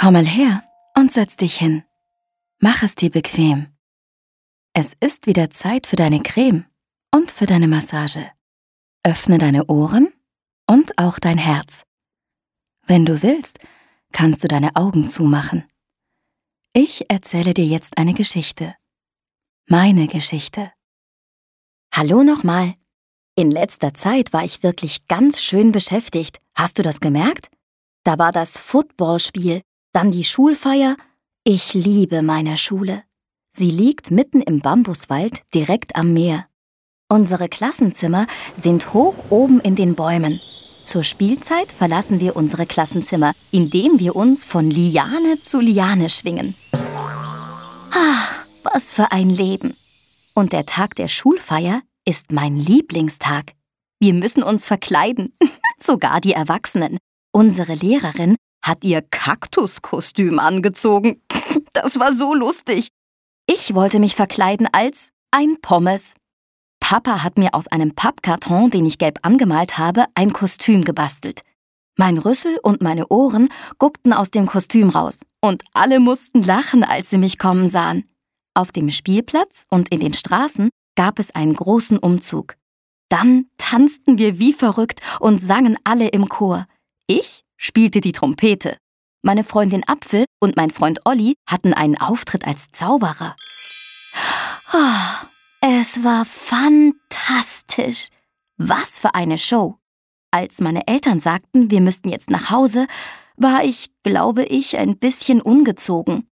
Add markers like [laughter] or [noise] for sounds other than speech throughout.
Komm mal her und setz dich hin. Mach es dir bequem. Es ist wieder Zeit für deine Creme und für deine Massage. Öffne deine Ohren und auch dein Herz. Wenn du willst, kannst du deine Augen zumachen. Ich erzähle dir jetzt eine Geschichte. Meine Geschichte. Hallo nochmal. In letzter Zeit war ich wirklich ganz schön beschäftigt. Hast du das gemerkt? Da war das Footballspiel, dann die Schulfeier. Ich liebe meine Schule. Sie liegt mitten im Bambuswald direkt am Meer. Unsere Klassenzimmer sind hoch oben in den Bäumen. Zur Spielzeit verlassen wir unsere Klassenzimmer, indem wir uns von Liane zu Liane schwingen. Ach, was für ein Leben. Und der Tag der Schulfeier ist mein Lieblingstag. Wir müssen uns verkleiden, [laughs] sogar die Erwachsenen. Unsere Lehrerin hat ihr Kaktuskostüm angezogen. [laughs] Das war so lustig. Ich wollte mich verkleiden als ein Pommes. Papa hat mir aus einem Pappkarton, den ich gelb angemalt habe, ein Kostüm gebastelt. Mein Rüssel und meine Ohren guckten aus dem Kostüm raus, und alle mussten lachen, als sie mich kommen sahen. Auf dem Spielplatz und in den Straßen gab es einen großen Umzug. Dann tanzten wir wie verrückt und sangen alle im Chor. Ich spielte die Trompete. Meine Freundin Apfel und mein Freund Olli hatten einen Auftritt als Zauberer. Oh, es war fantastisch. Was für eine Show. Als meine Eltern sagten, wir müssten jetzt nach Hause, war ich, glaube ich, ein bisschen ungezogen.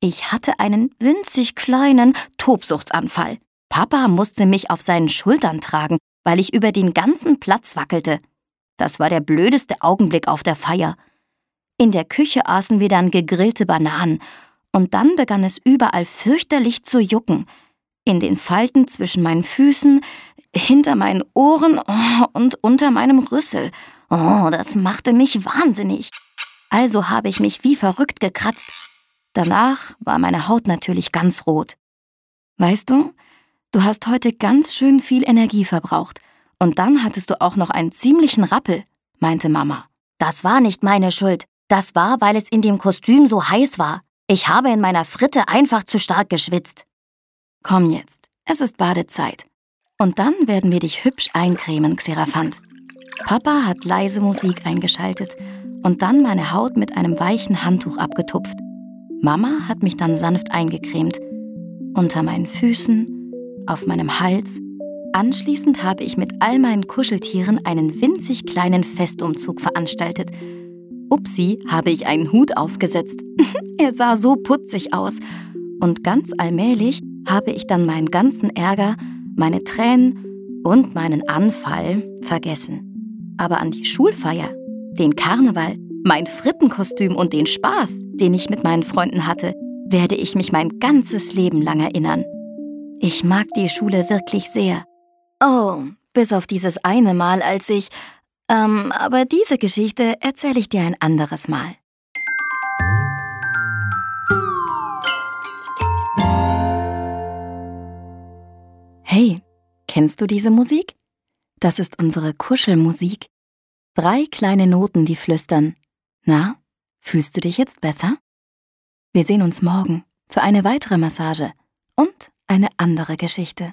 Ich hatte einen winzig kleinen Tobsuchtsanfall. Papa musste mich auf seinen Schultern tragen, weil ich über den ganzen Platz wackelte. Das war der blödeste Augenblick auf der Feier. In der Küche aßen wir dann gegrillte Bananen, und dann begann es überall fürchterlich zu jucken in den Falten zwischen meinen Füßen, hinter meinen Ohren oh, [laughs] und unter meinem Rüssel. Oh, das machte mich wahnsinnig. Also habe ich mich wie verrückt gekratzt. Danach war meine Haut natürlich ganz rot. Weißt du, du hast heute ganz schön viel Energie verbraucht. Und dann hattest du auch noch einen ziemlichen Rappel, meinte Mama. Das war nicht meine Schuld. Das war, weil es in dem Kostüm so heiß war. Ich habe in meiner Fritte einfach zu stark geschwitzt. Komm jetzt, es ist Badezeit. Und dann werden wir dich hübsch eincremen, Xeraphant. Papa hat leise Musik eingeschaltet und dann meine Haut mit einem weichen Handtuch abgetupft. Mama hat mich dann sanft eingecremt. Unter meinen Füßen, auf meinem Hals. Anschließend habe ich mit all meinen Kuscheltieren einen winzig kleinen Festumzug veranstaltet. Upsi, habe ich einen Hut aufgesetzt. [laughs] er sah so putzig aus. Und ganz allmählich habe ich dann meinen ganzen Ärger, meine Tränen und meinen Anfall vergessen. Aber an die Schulfeier, den Karneval, mein Frittenkostüm und den Spaß, den ich mit meinen Freunden hatte, werde ich mich mein ganzes Leben lang erinnern. Ich mag die Schule wirklich sehr. Oh, bis auf dieses eine Mal, als ich... Ähm, aber diese Geschichte erzähle ich dir ein anderes Mal. Hey, kennst du diese Musik? Das ist unsere Kuschelmusik. Drei kleine Noten, die flüstern. Na, fühlst du dich jetzt besser? Wir sehen uns morgen für eine weitere Massage und eine andere Geschichte.